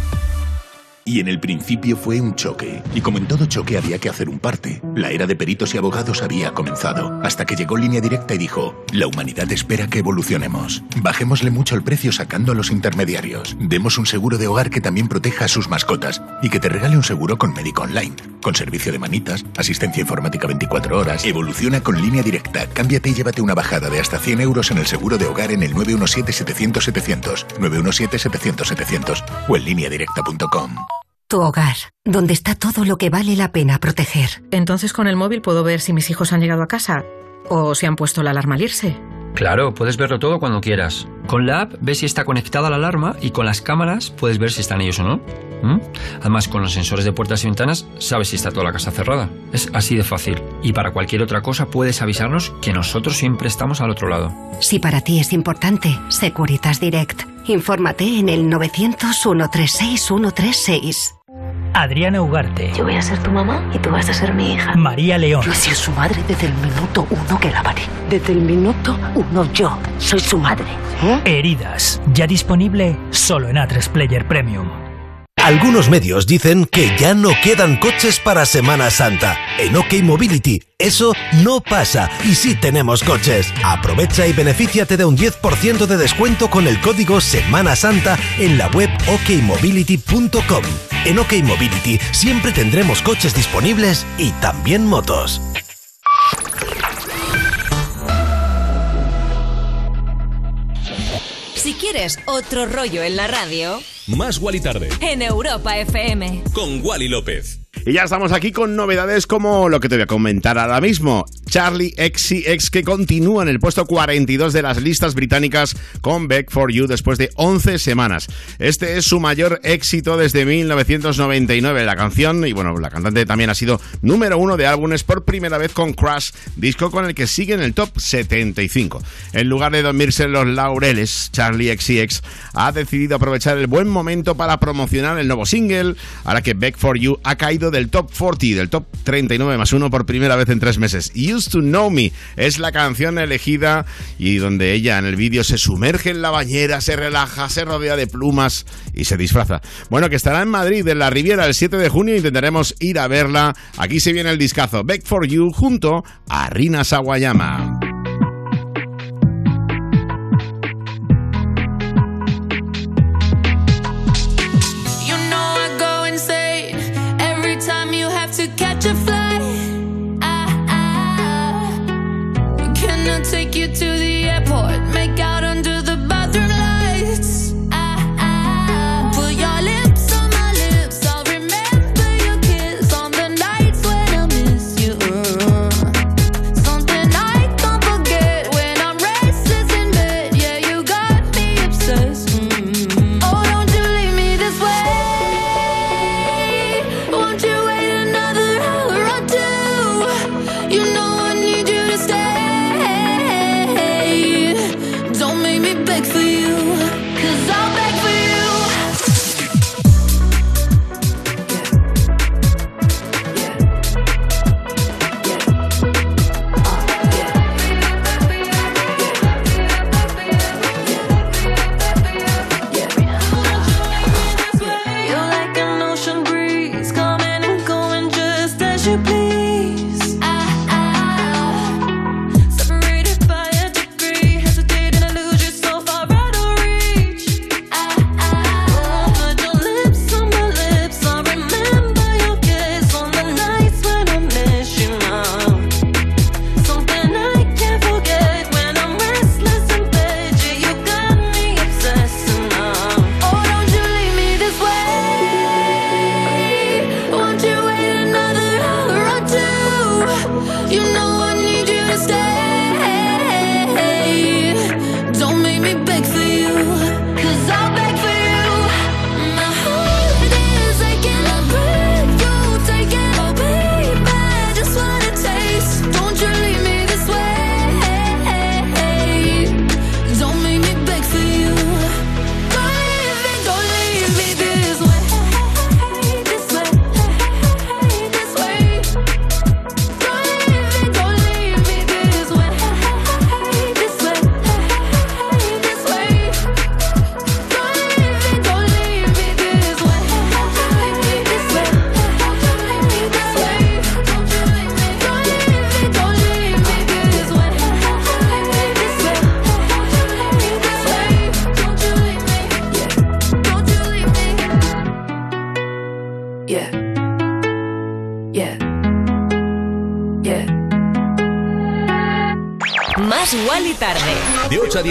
Y en el principio fue un choque. Y como en todo choque había que hacer un parte. La era de peritos y abogados había comenzado. Hasta que llegó Línea Directa y dijo, la humanidad espera que evolucionemos. Bajémosle mucho el precio sacando a los intermediarios. Demos un seguro de hogar que también proteja a sus mascotas. Y que te regale un seguro con médico online. Con servicio de manitas, asistencia informática 24 horas. Evoluciona con Línea Directa. Cámbiate y llévate una bajada de hasta 100 euros en el seguro de hogar en el 917-700-700. 917-700-700. O en lineadirecta.com. Tu hogar, donde está todo lo que vale la pena proteger. Entonces con el móvil puedo ver si mis hijos han llegado a casa o si han puesto la alarma al irse. Claro, puedes verlo todo cuando quieras. Con la app ves si está conectada la alarma y con las cámaras puedes ver si están ellos o no. ¿Mm? Además, con los sensores de puertas y ventanas sabes si está toda la casa cerrada. Es así de fácil. Y para cualquier otra cosa puedes avisarnos que nosotros siempre estamos al otro lado. Si para ti es importante, Securitas Direct. Infórmate en el 900-136-136. Adriana Ugarte. Yo voy a ser tu mamá y tú vas a ser mi hija. María León. Yo he sido su madre desde el minuto uno que la paré. Desde el minuto uno yo soy su madre. ¿eh? Heridas. Ya disponible solo en A3 Player Premium. Algunos medios dicen que ya no quedan coches para Semana Santa. En OK Mobility eso no pasa y sí tenemos coches. Aprovecha y benefíciate de un 10% de descuento con el código Semana Santa en la web okmobility.com. En OK Mobility siempre tendremos coches disponibles y también motos. Si quieres otro rollo en la radio, Más Wally Tarde. en Europa FM. Con Wally López. Y ya estamos aquí con novedades como lo que te voy a comentar ahora mismo. Charlie XCX que continúa en el puesto 42 de las listas británicas con Back for You después de 11 semanas. Este es su mayor éxito desde 1999. La canción, y bueno, la cantante también ha sido número uno de álbumes por primera vez con Crash, disco con el que sigue en el top 75. En lugar de dormirse en los laureles, Charlie XCX ha decidido aprovechar el buen momento para promocionar el nuevo single, ahora que Back for You ha caído del top 40, del top 39 más uno por primera vez en tres meses. To Know Me es la canción elegida y donde ella en el vídeo se sumerge en la bañera, se relaja, se rodea de plumas y se disfraza. Bueno, que estará en Madrid, en la Riviera, el 7 de junio. Intentaremos ir a verla. Aquí se viene el discazo Back for You junto a Rina Sawayama.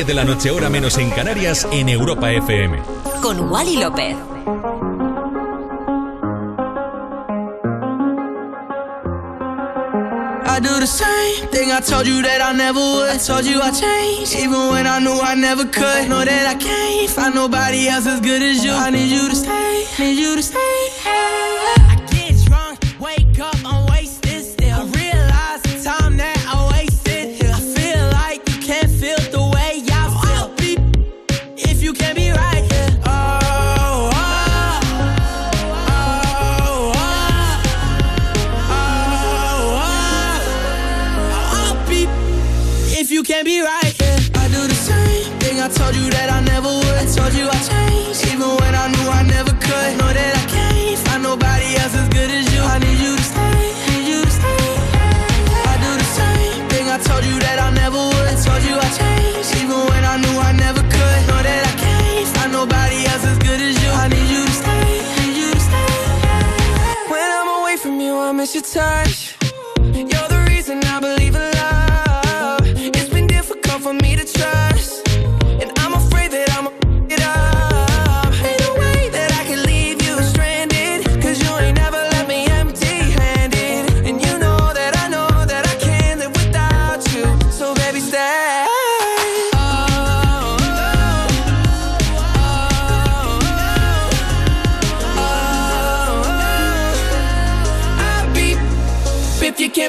10 de la noche, hora menos en Canarias, en Europa FM. Con Wally López. I do the same thing I told you that I never would. I told you I changed, even when I knew I never could. Know that I can't find nobody else as good as you. I need you to stay, need you to stay.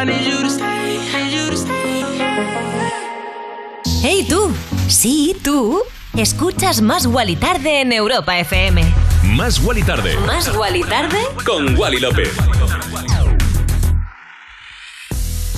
I need you to stay, need you to stay. Hey tú, sí tú, escuchas Más Guali Tarde en Europa FM. Más Wally Tarde. Más Guali Tarde Con Wally López.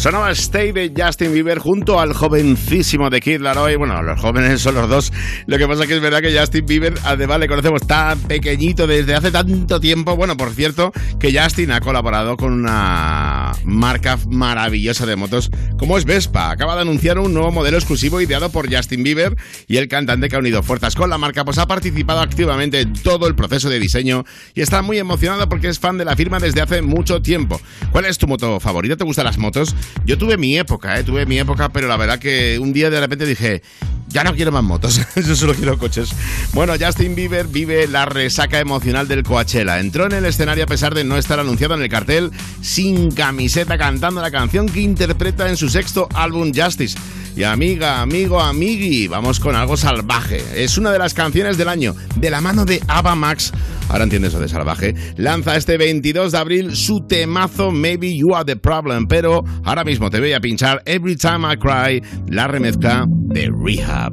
Sonaba Stay de Justin Bieber junto al jovencísimo de Kid Laroi. Bueno, los jóvenes son los dos. Lo que pasa que es verdad que Justin Bieber, además le conocemos tan pequeñito desde hace tanto tiempo. Bueno, por cierto, que Justin ha colaborado con una marca maravillosa de motos como es Vespa. Acaba de anunciar un nuevo modelo exclusivo ideado por Justin Bieber y el cantante que ha unido fuerzas con la marca, pues ha participado activamente en todo el proceso de diseño y está muy emocionado porque es fan de la firma desde hace mucho tiempo. ¿Cuál es tu moto favorita? ¿Te gustan las motos? Yo tuve mi época, ¿eh? tuve mi época, pero la verdad que un día de repente dije, ya no quiero más motos, yo solo quiero coches. Bueno, Justin Bieber vive la resaca emocional del Coachella. Entró en el escenario a pesar de no estar anunciado en el cartel, sin camiseta, cantando la canción que interpreta en su sexto álbum Justice. Y amiga, amigo, amigui, vamos con algo salvaje. Es una de las canciones del año, de la mano de Ava Max. Ahora entiendes eso de salvaje. Lanza este 22 de abril su temazo Maybe You Are the Problem. Pero ahora mismo te voy a pinchar Every Time I Cry, la remezcla de Rehab.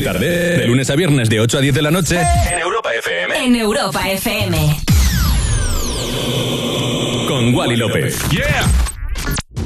De lunes a viernes de 8 a 10 de la noche. En Europa FM. En Europa FM. Con Wally López. ¡Yeah!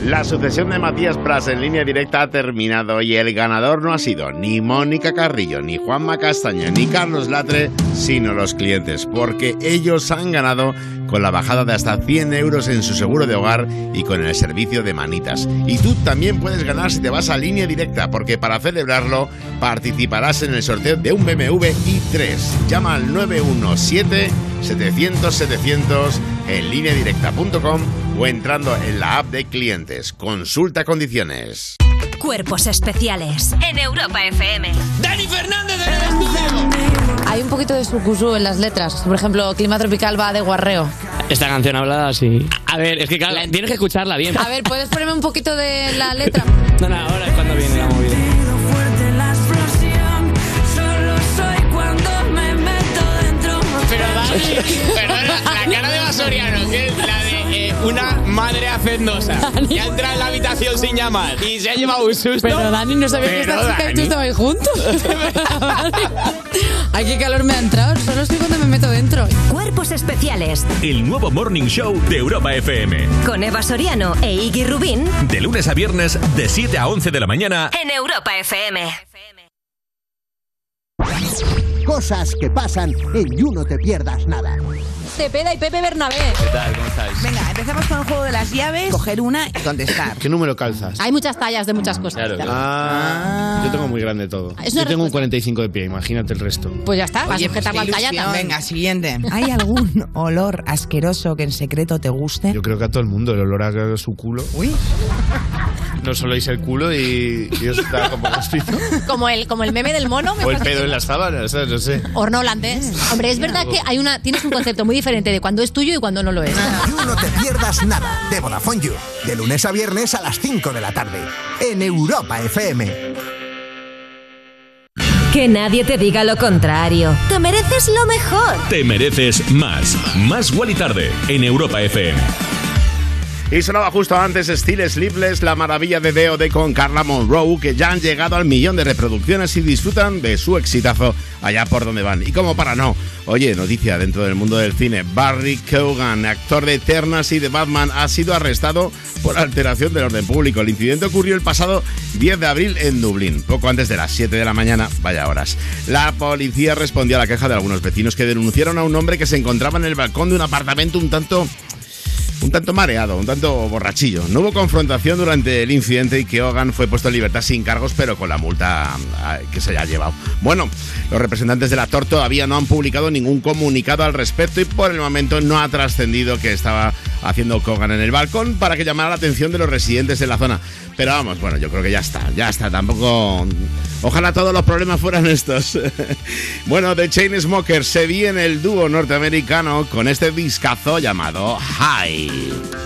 La sucesión de Matías Pras en línea directa ha terminado y el ganador no ha sido ni Mónica Carrillo, ni Juanma Castaño, ni Carlos Latre, sino los clientes, porque ellos han ganado con la bajada de hasta 100 euros en su seguro de hogar y con el servicio de manitas. Y tú también puedes ganar si te vas a línea directa, porque para celebrarlo participarás en el sorteo de un BMW i3. Llama al 917 700 700 en lineadirecta.com o entrando en la app de clientes. Consulta condiciones. Cuerpos especiales en Europa FM. Dani Fernández del estudio. Hay un poquito de sucusú en las letras. Por ejemplo, clima tropical va de guarreo. Esta canción hablada así. A ver, es que tienes que escucharla bien. A ver, ¿puedes ponerme un poquito de la letra? No, no, ahora es cuando viene la movida. Perdona, la cara de Basoriano, que es la de eh, una madre hacendosa que ha entrado en la habitación sin llamar y se ha llevado un susto. Pero Dani, no sabía que Pero, esta chica y tú Dani. estabais juntos. Ay, qué calor me ha entrado. Solo estoy cuando me meto dentro. Cuerpos especiales El nuevo Morning Show de Europa FM. con Eva Soriano e Iggy Rubín De lunes a viernes, de 7 a 11 de la mañana. en Europa FM. Cosas que pasan en You No Te Pierdas Nada. Cepeda y Pepe Bernabé. ¿Qué tal? ¿Cómo estáis? Venga, empezamos con el juego de las llaves. Coger una y contestar. ¿Qué número calzas? Hay muchas tallas de muchas cosas. Ah, yo tengo muy grande todo. Yo tengo un 45 de pie, imagínate el resto. Pues ya está, vas a pues sujetar qué la talla ilusión. también. Venga, siguiente. ¿Hay algún olor asqueroso que en secreto te guste? Yo creo que a todo el mundo el olor a su culo. Uy. No solo hice el culo y, y os da como gustizo. Como el, como el meme del mono. me O el pedo en las sábanas, ¿sabes? No sé. Horno holandés. Hombre, es verdad que hay una, tienes un concepto muy diferente de cuando es tuyo y cuando no lo es. You No Te Pierdas Nada de Vodafone You. De lunes a viernes a las 5 de la tarde. En Europa FM. Que nadie te diga lo contrario. Te mereces lo mejor. Te mereces más. Más igual y tarde en Europa FM. Y sonaba justo antes Steel Sleepless, la maravilla de D.O.D. con Carla Monroe, que ya han llegado al millón de reproducciones y disfrutan de su exitazo allá por donde van. Y como para no, oye, noticia dentro del mundo del cine, Barry Keoghan, actor de Eternas y de Batman, ha sido arrestado por alteración del orden público. El incidente ocurrió el pasado 10 de abril en Dublín, poco antes de las 7 de la mañana, vaya horas. La policía respondió a la queja de algunos vecinos que denunciaron a un hombre que se encontraba en el balcón de un apartamento un tanto un tanto mareado, un tanto borrachillo. No hubo confrontación durante el incidente y que Hogan fue puesto en libertad sin cargos, pero con la multa ah, que se haya llevado. Bueno, los representantes del actor todavía no han publicado ningún comunicado al respecto y por el momento no ha trascendido que estaba haciendo Kogan en el balcón para que llamara la atención de los residentes de la zona. Pero vamos, bueno, yo creo que ya está, ya está, tampoco... Ojalá todos los problemas fueran estos. bueno, The Chainsmokers se viene el dúo norteamericano con este discazo llamado High.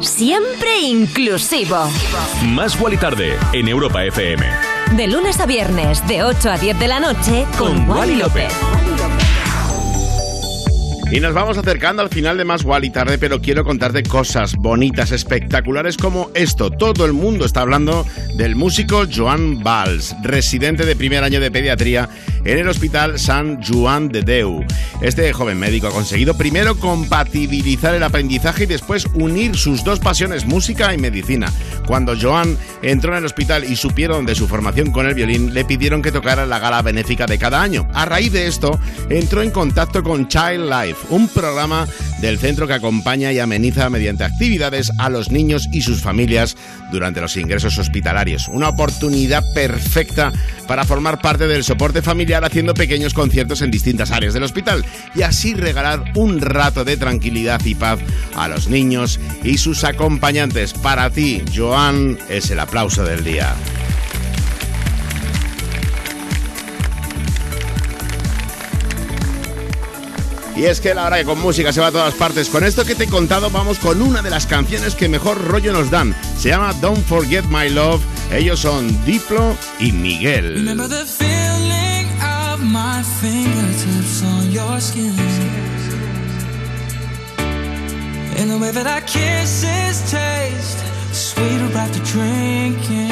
Siempre inclusivo. Más y Tarde en Europa FM. De lunes a viernes, de 8 a 10 de la noche, con, Wally López. Y nos vamos acercando al final de Más Wall y tarde, pero quiero contarte cosas bonitas, espectaculares como esto. Todo el mundo está hablando del músico Joan Valls, residente de primer año de pediatría en el Hospital San Joan de Deu. Este joven médico ha conseguido primero compatibilizar el aprendizaje y después unir sus dos pasiones, música y medicina. Cuando Joan entró en el hospital y supieron de su formación con el violín, le pidieron que tocara la gala benéfica de cada año. A raíz de esto, entró en contacto con Child Life, un programa del centro que acompaña y ameniza mediante actividades a los niños y sus familias durante los ingresos hospitalarios. Una oportunidad perfecta para formar parte del soporte familiar haciendo pequeños conciertos en distintas áreas del hospital y así regalar un rato de tranquilidad y paz a los niños y sus acompañantes. Para ti, Joan, es el aplauso del día. Y es que la hora que con música se va a todas partes. Con esto que te he contado, vamos con una de las canciones que mejor rollo nos dan. Se llama Don't Forget My Love. Ellos son Diplo y Miguel. Remember the feeling of my fingertips on your skin. The way that drinking.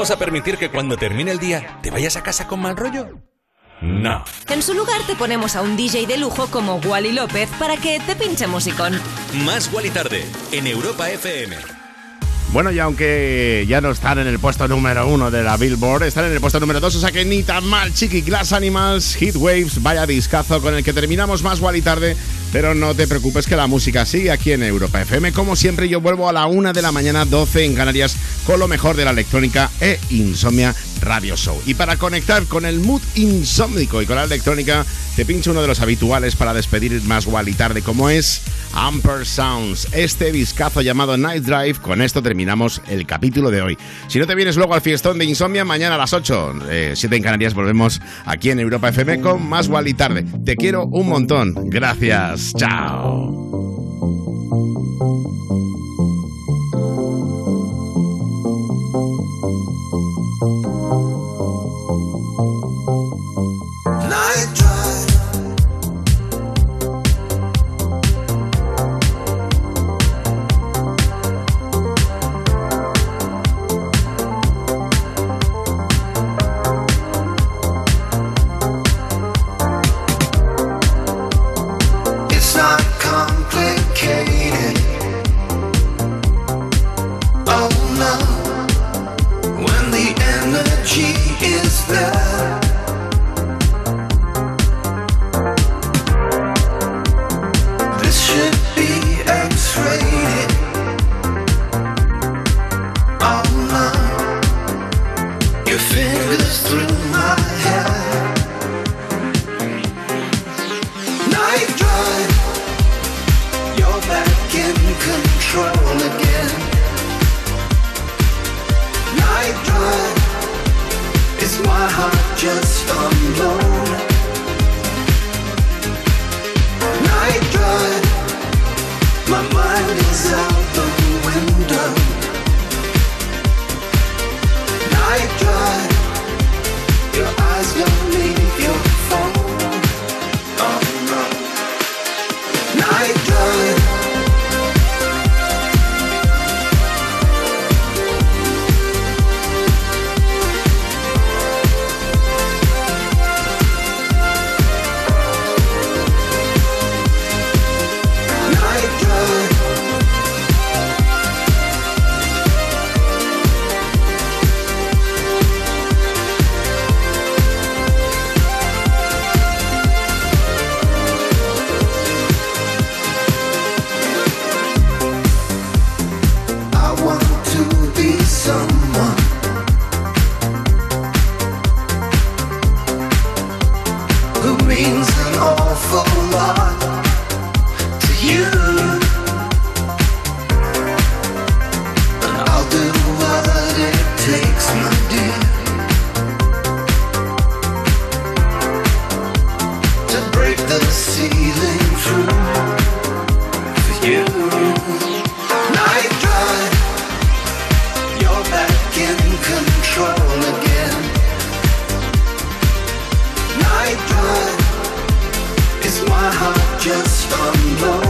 ¿Vamos a permitir que cuando termine el día te vayas a casa con mal rollo? No. En su lugar te ponemos a un DJ de lujo como Wally López para que te pinche musicón. Más Guali Tarde en Europa FM. Bueno, y aunque ya no están en el puesto número uno de la Billboard, están en el puesto número dos, o sea que ni tan mal, Chiqui Glass Animals, Heat Waves, vaya discazo con el que terminamos más y tarde. Pero no te preocupes que la música sigue aquí en Europa FM. Como siempre, yo vuelvo a la una de la mañana, 12 en Canarias, con lo mejor de la electrónica e Insomnia Radio Show. Y para conectar con el mood insómnico y con la electrónica, te pincho uno de los habituales para despedir más y tarde, como es Amper Sounds, este discazo llamado Night Drive. Con esto terminamos el capítulo de hoy. Si no te vienes luego al fiestón de Insomnia, mañana a las 8, eh, 7 en Canarias, volvemos aquí en Europa FM con más y tarde. Te quiero un montón. Gracias. style on